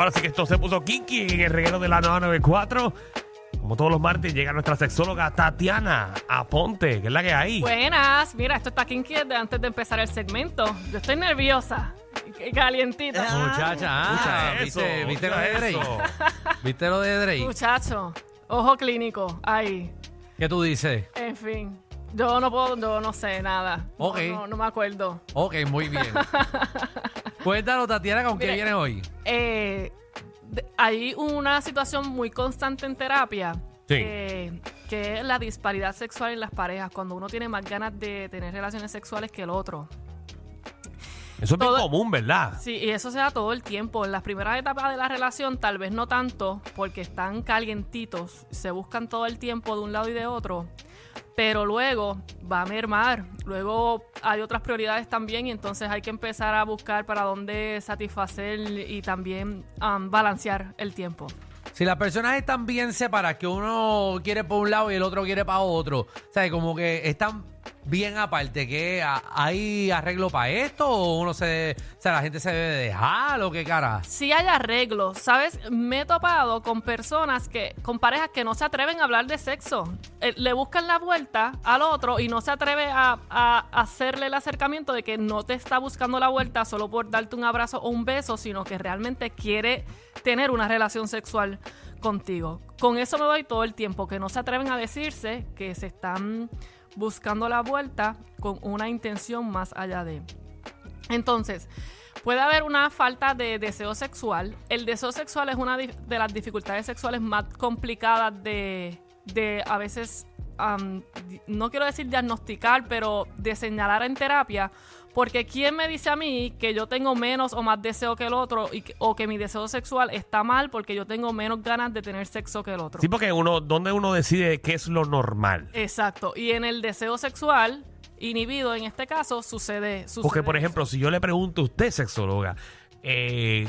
Ahora sí que esto se puso kinky en el reguero de la 994. Como todos los martes, llega nuestra sexóloga Tatiana Aponte, que es la que hay. Buenas, mira, esto está kinky desde antes de empezar el segmento. Yo estoy nerviosa y calientita. Muchacha, ah, ¿viste, eso, ¿viste lo de Drake? eso. ¿Viste lo de Drake? Muchacho, ojo clínico, ahí. ¿Qué tú dices? En fin, yo no puedo, yo no sé nada. No, Ok. No, no me acuerdo. Ok, muy bien. Cuéntanos, Tatiana, ¿con qué Mire, viene hoy? Eh, de- hay una situación muy constante en terapia. Sí. eh, que es la disparidad sexual en las parejas, cuando uno tiene más ganas de tener relaciones sexuales que el otro. Eso es bien Todo- común, ¿verdad? Sí, y eso se da todo el tiempo. En las primeras etapas de la relación, tal vez no tanto, porque están calientitos, se buscan todo el tiempo de un lado y de otro. Pero luego va a mermar. Luego hay otras prioridades también, y entonces hay que empezar a buscar para dónde satisfacer y también balancear el tiempo. Si las personas están bien separadas, que uno quiere para un lado y el otro quiere para otro, o sea, como que están bien aparte, que hay arreglo para esto o uno se, o sea, la gente se debe dejar o qué cara. Si hay arreglos, ¿sabes? Me he topado con personas que, con parejas que no se atreven a hablar de sexo. Eh, le buscan la vuelta al otro y no se atreve a, a hacerle el acercamiento de que no te está buscando la vuelta solo por darte un abrazo o un beso, sino que realmente quiere tener una relación sexual contigo. Con eso me doy todo el tiempo, que no se atreven a decirse que se están buscando la vuelta con una intención más allá de. Entonces, puede haber una falta de deseo sexual. El deseo sexual es una de las dificultades sexuales más complicadas de, de a veces, no quiero decir diagnosticar, pero de señalar en terapia. Porque ¿quién me dice a mí que yo tengo menos o más deseo que el otro y que- o que mi deseo sexual está mal porque yo tengo menos ganas de tener sexo que el otro? Sí, porque uno, ¿dónde uno decide qué es lo normal? Exacto. Y en el deseo sexual inhibido, en este caso, sucede. sucede Porque, por eso. ejemplo, si yo le pregunto a usted, sexóloga, eh,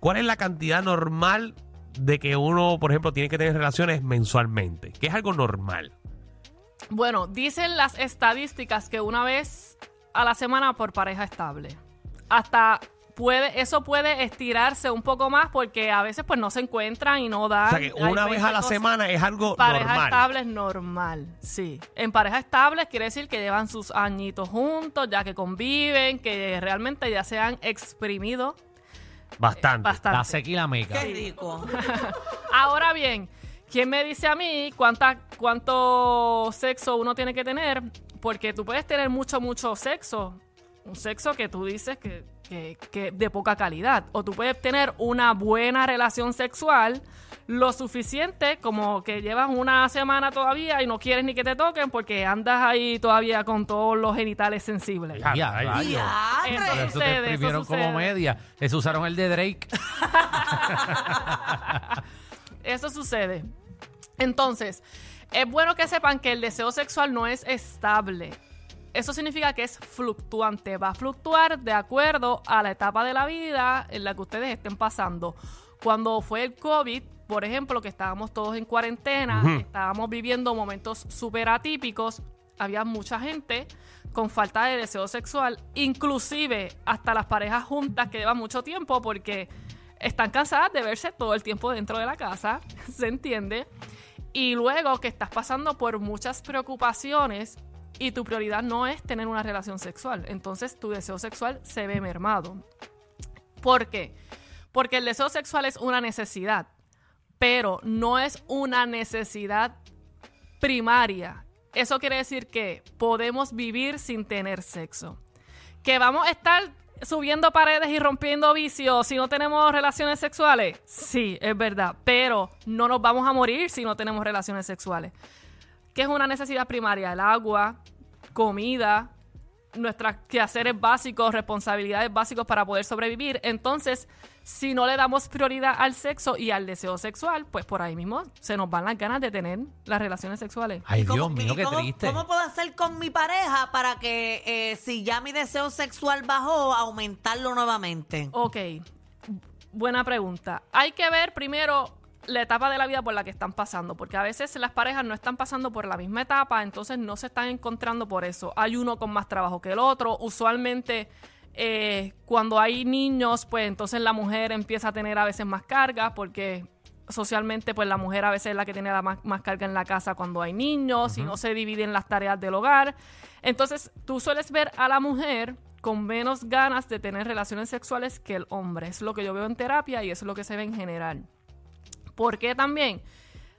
¿cuál es la cantidad normal de que uno, por ejemplo, tiene que tener relaciones mensualmente? ¿Qué es algo normal? Bueno, dicen las estadísticas que una vez a la semana por pareja estable. Hasta puede, eso puede estirarse un poco más porque a veces pues no se encuentran y no dan. O sea, que una vez 20 a la cosas. semana es algo Pareja normal. estable es normal, sí. En pareja estable quiere decir que llevan sus añitos juntos, ya que conviven, que realmente ya se han exprimido Bastante. bastante. La seca y la meca. Ahora bien, ¿quién me dice a mí cuánta, cuánto sexo uno tiene que tener? Porque tú puedes tener mucho, mucho sexo. Un sexo que tú dices que, que, que de poca calidad. O tú puedes tener una buena relación sexual lo suficiente como que llevas una semana todavía y no quieres ni que te toquen porque andas ahí todavía con todos los genitales sensibles. Ya, Ya, rayos. Eso Eso te sucede, eso exprimieron como sucede. media. Eso usaron el de Drake. Eso sucede. Entonces, es bueno que sepan que el deseo sexual no es estable. Eso significa que es fluctuante. Va a fluctuar de acuerdo a la etapa de la vida en la que ustedes estén pasando. Cuando fue el COVID, por ejemplo, que estábamos todos en cuarentena, estábamos viviendo momentos súper atípicos, había mucha gente con falta de deseo sexual, inclusive hasta las parejas juntas que llevan mucho tiempo porque están cansadas de verse todo el tiempo dentro de la casa, ¿se entiende? Y luego que estás pasando por muchas preocupaciones y tu prioridad no es tener una relación sexual, entonces tu deseo sexual se ve mermado. ¿Por qué? Porque el deseo sexual es una necesidad, pero no es una necesidad primaria. Eso quiere decir que podemos vivir sin tener sexo. Que vamos a estar subiendo paredes y rompiendo vicios si no tenemos relaciones sexuales. Sí, es verdad. Pero no nos vamos a morir si no tenemos relaciones sexuales. ¿Qué es una necesidad primaria? El agua, comida, nuestros quehaceres básicos, responsabilidades básicos para poder sobrevivir. Entonces, si no le damos prioridad al sexo y al deseo sexual, pues por ahí mismo se nos van las ganas de tener las relaciones sexuales. Ay, ¿Y cómo- Dios mío, qué cómo- triste. ¿Cómo puedo hacer con mi pareja para que eh, si ya mi deseo sexual bajó, aumentarlo nuevamente? Ok, buena pregunta. Hay que ver primero la etapa de la vida por la que están pasando, porque a veces las parejas no están pasando por la misma etapa, entonces no se están encontrando por eso. Hay uno con más trabajo que el otro. Usualmente, eh, cuando hay niños, pues entonces la mujer empieza a tener a veces más cargas, porque socialmente, pues la mujer a veces es la que tiene la más, más carga en la casa cuando hay niños y no se dividen las tareas del hogar. Entonces, tú sueles ver a la mujer con menos ganas de tener relaciones sexuales que el hombre. Es lo que yo veo en terapia y eso es lo que se ve en general. ¿Por qué también?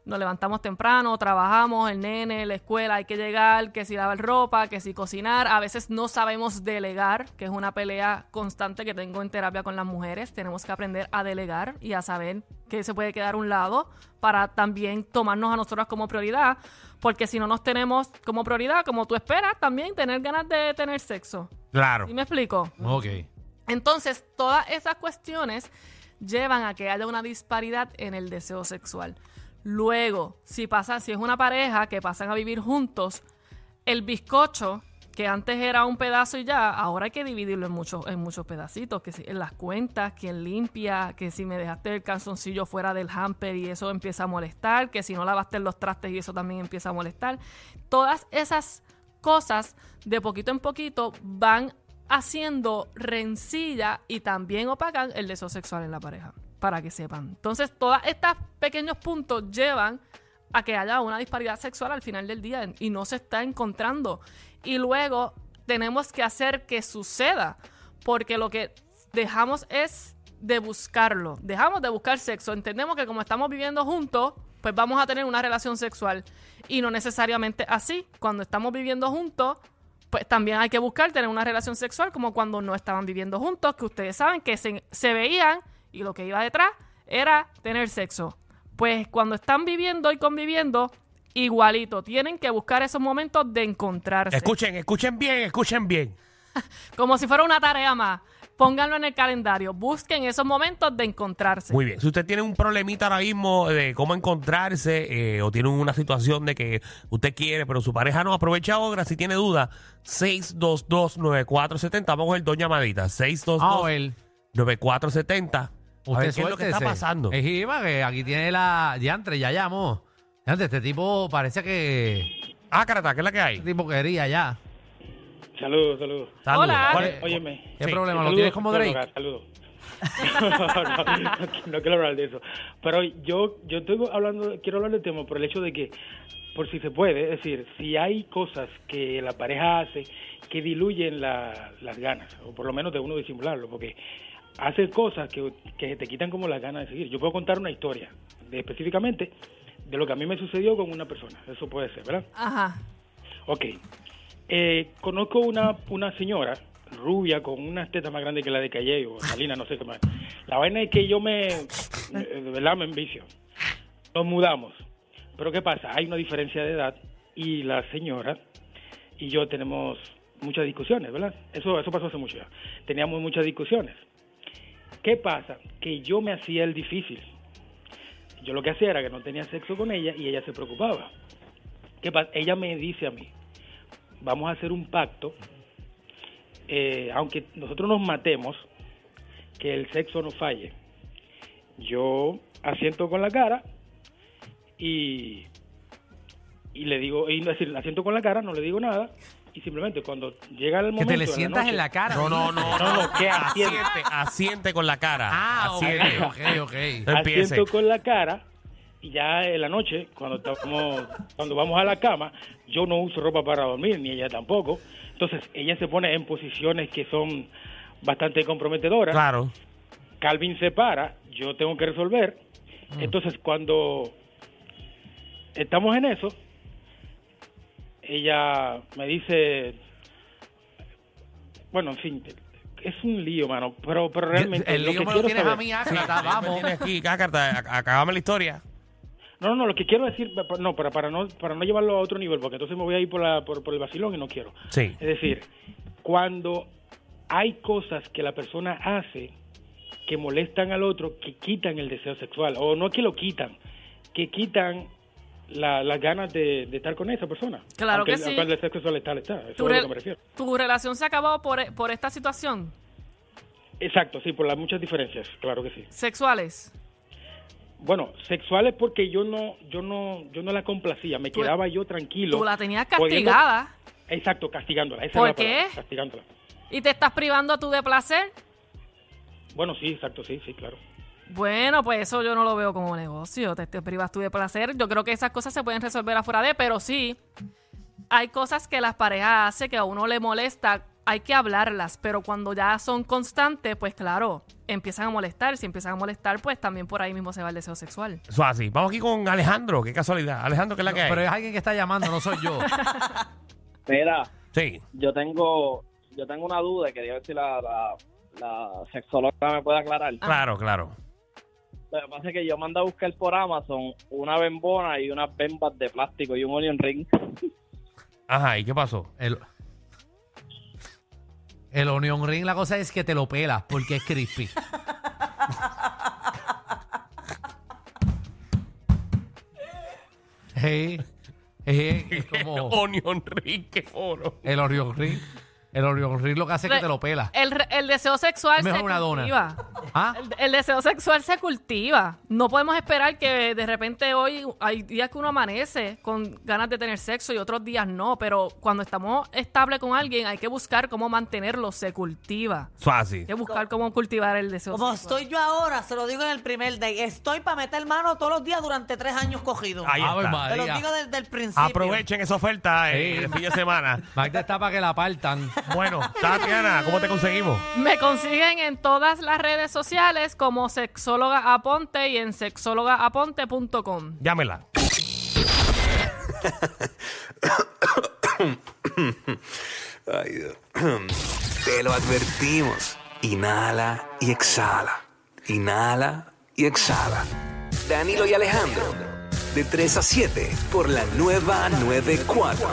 Nos levantamos temprano, trabajamos, el nene, la escuela, hay que llegar, que si lavar ropa, que si cocinar. A veces no sabemos delegar, que es una pelea constante que tengo en terapia con las mujeres. Tenemos que aprender a delegar y a saber que se puede quedar a un lado para también tomarnos a nosotras como prioridad. Porque si no nos tenemos como prioridad, como tú esperas, también tener ganas de tener sexo. Claro. ¿Sí me explico? Ok. Entonces, todas esas cuestiones llevan a que haya una disparidad en el deseo sexual. Luego, si pasa, si es una pareja que pasan a vivir juntos, el bizcocho que antes era un pedazo y ya, ahora hay que dividirlo en muchos, en muchos pedacitos, que si en las cuentas, quién limpia, que si me dejaste el calzoncillo fuera del hamper y eso empieza a molestar, que si no lavaste los trastes y eso también empieza a molestar. Todas esas cosas de poquito en poquito van haciendo rencilla y también opacan el deseo sexual en la pareja, para que sepan. Entonces, todos estos pequeños puntos llevan a que haya una disparidad sexual al final del día y no se está encontrando. Y luego tenemos que hacer que suceda, porque lo que dejamos es de buscarlo. Dejamos de buscar sexo. Entendemos que como estamos viviendo juntos, pues vamos a tener una relación sexual. Y no necesariamente así. Cuando estamos viviendo juntos, pues también hay que buscar tener una relación sexual como cuando no estaban viviendo juntos, que ustedes saben que se, se veían y lo que iba detrás era tener sexo. Pues cuando están viviendo y conviviendo, igualito, tienen que buscar esos momentos de encontrarse. Escuchen, escuchen bien, escuchen bien. Como si fuera una tarea más. Pónganlo en el calendario. Busquen esos momentos de encontrarse. Muy bien. Si usted tiene un problemita ahora mismo de cómo encontrarse eh, o tiene una situación de que usted quiere, pero su pareja no, aprovecha ahora. Si tiene duda, 622-9470. Vamos a ver dos llamaditas. Vamos a ver. 622-9470. A Usted ver qué es lo que está pasando. Es Iba, que aquí tiene la. Diantre, ya llamó. Diantre, este tipo parece que. Ah, carata, ¿qué es la que hay? Este tipo quería ya. Saludos, saludos. Saludos. Hola. ¿Cuál es? Óyeme. ¿Qué Sí. problema? ¿Lo tienes como Drake? Saludos. no, no, no quiero hablar de eso. Pero yo, yo estoy hablando, quiero hablar del tema por el hecho de que, por si se puede, es decir, si hay cosas que la pareja hace que diluyen la- las ganas, o por lo menos de uno disimularlo, porque hace cosas que, que te quitan como las ganas de seguir. Yo puedo contar una historia, de, específicamente, de lo que a mí me sucedió con una persona. Eso puede ser, ¿verdad? Ajá. Ok. Eh, conozco una, una señora rubia con unas tetas más grandes que la de Calle o Salina, no sé qué más. La vaina es que yo me, de verdad me envicio. Nos mudamos. Pero ¿qué pasa? Hay una diferencia de edad y la señora y yo tenemos muchas discusiones, ¿verdad? Eso, eso pasó hace mucho ya. Teníamos muchas discusiones. ¿Qué pasa? Que yo me hacía el difícil. Yo lo que hacía era que no tenía sexo con ella y ella se preocupaba. ¿Qué pasa? Ella me dice a mí, vamos a hacer un pacto, eh, aunque nosotros nos matemos, que el sexo no falle. Yo asiento con la cara y, y le digo, y, es decir, asiento con la cara, no le digo nada, y simplemente cuando llega el Que momento... te le de sientas noche- en la cara. No, no, no, no, no. que asiente. asiente, asiente con la cara. Ah, ok, asiente. ok, ok. Empiece. asiento con la cara ya en la noche cuando estamos cuando vamos a la cama yo no uso ropa para dormir ni ella tampoco entonces ella se pone en posiciones que son bastante comprometedoras Claro. Calvin se para yo tengo que resolver entonces cuando estamos en eso ella me dice bueno en fin es un lío mano pero pero realmente el lo lío que me lo tienes a mí, Sí, Ágata, me vamos. aquí, Cácarta, ac- acabame la historia. No, no, lo que quiero decir, no, para, para no para no llevarlo a otro nivel, porque entonces me voy a ir por, la, por, por el vacilón y no quiero. Sí. Es decir, cuando hay cosas que la persona hace que molestan al otro, que quitan el deseo sexual, o no que lo quitan, que quitan la- las ganas de, de estar con esa persona. Claro Aunque que el- sí. el deseo sexual está, está. Eso ¿Tu, es lo que me refiero. tu relación se acabó por, por esta situación? Exacto, sí, por las muchas diferencias, claro que sí. ¿Sexuales? Bueno, sexuales porque yo no, yo no, yo no la complacía, me quedaba yo tranquilo. Tú la tenías castigada Exacto, castigándola. Esa ¿Por es la palabra, qué? Castigándola. y te estás privando tú de placer. Bueno, sí, exacto, sí, sí, claro. Bueno, pues eso yo no lo veo como negocio. Te, te privas tú de placer. Yo creo que esas cosas se pueden resolver afuera de, pero sí, hay cosas que las parejas hacen que a uno le molesta. Hay que hablarlas, pero cuando ya son constantes, pues claro, empiezan a molestar. Si empiezan a molestar, pues también por ahí mismo se va el deseo sexual. Eso es así. Vamos aquí con Alejandro. Qué casualidad. Alejandro, ¿qué es la que hay? Pero es alguien que está llamando, no soy yo. Mira, Sí. yo tengo yo tengo una duda y quería ver si la, la, la sexóloga me puede aclarar. Claro, claro. Lo que pasa es que yo mandé a buscar por Amazon una bembona y unas bembas de plástico y un onion ring. Ajá, ¿y qué pasó? El, el onion ring, la cosa es que te lo pelas porque es crispy. Hey, hey, es como Onion ring, qué foro. el onion ring. El onion ring lo que hace es que te lo pelas. El, re- el deseo sexual Mejor se una dona. cultiva. ¿Ah? El, el deseo sexual se cultiva. No podemos esperar que de repente hoy hay días que uno amanece con ganas de tener sexo y otros días no, pero cuando estamos estable con alguien hay que buscar cómo mantenerlo, se cultiva. Eso es así. Hay que buscar cómo cultivar el deseo Como sexual. estoy yo ahora, se lo digo en el primer day, estoy para meter mano todos los días durante tres años cogidos. Ahí Ave está. Te lo digo desde el principio. Aprovechen esa oferta eh, Sí. de fin de semana. Magda está para que la partan. Bueno, Tatiana, ¿cómo te conseguimos? Me consiguen en todas las redes sociales como sexóloga aponte y en sexólogaaponte.com. Llámela. Ay, Dios. Te lo advertimos. Inhala y exhala. Inhala y exhala. Danilo y Alejandro. De 3 a 7 por la nueva 94.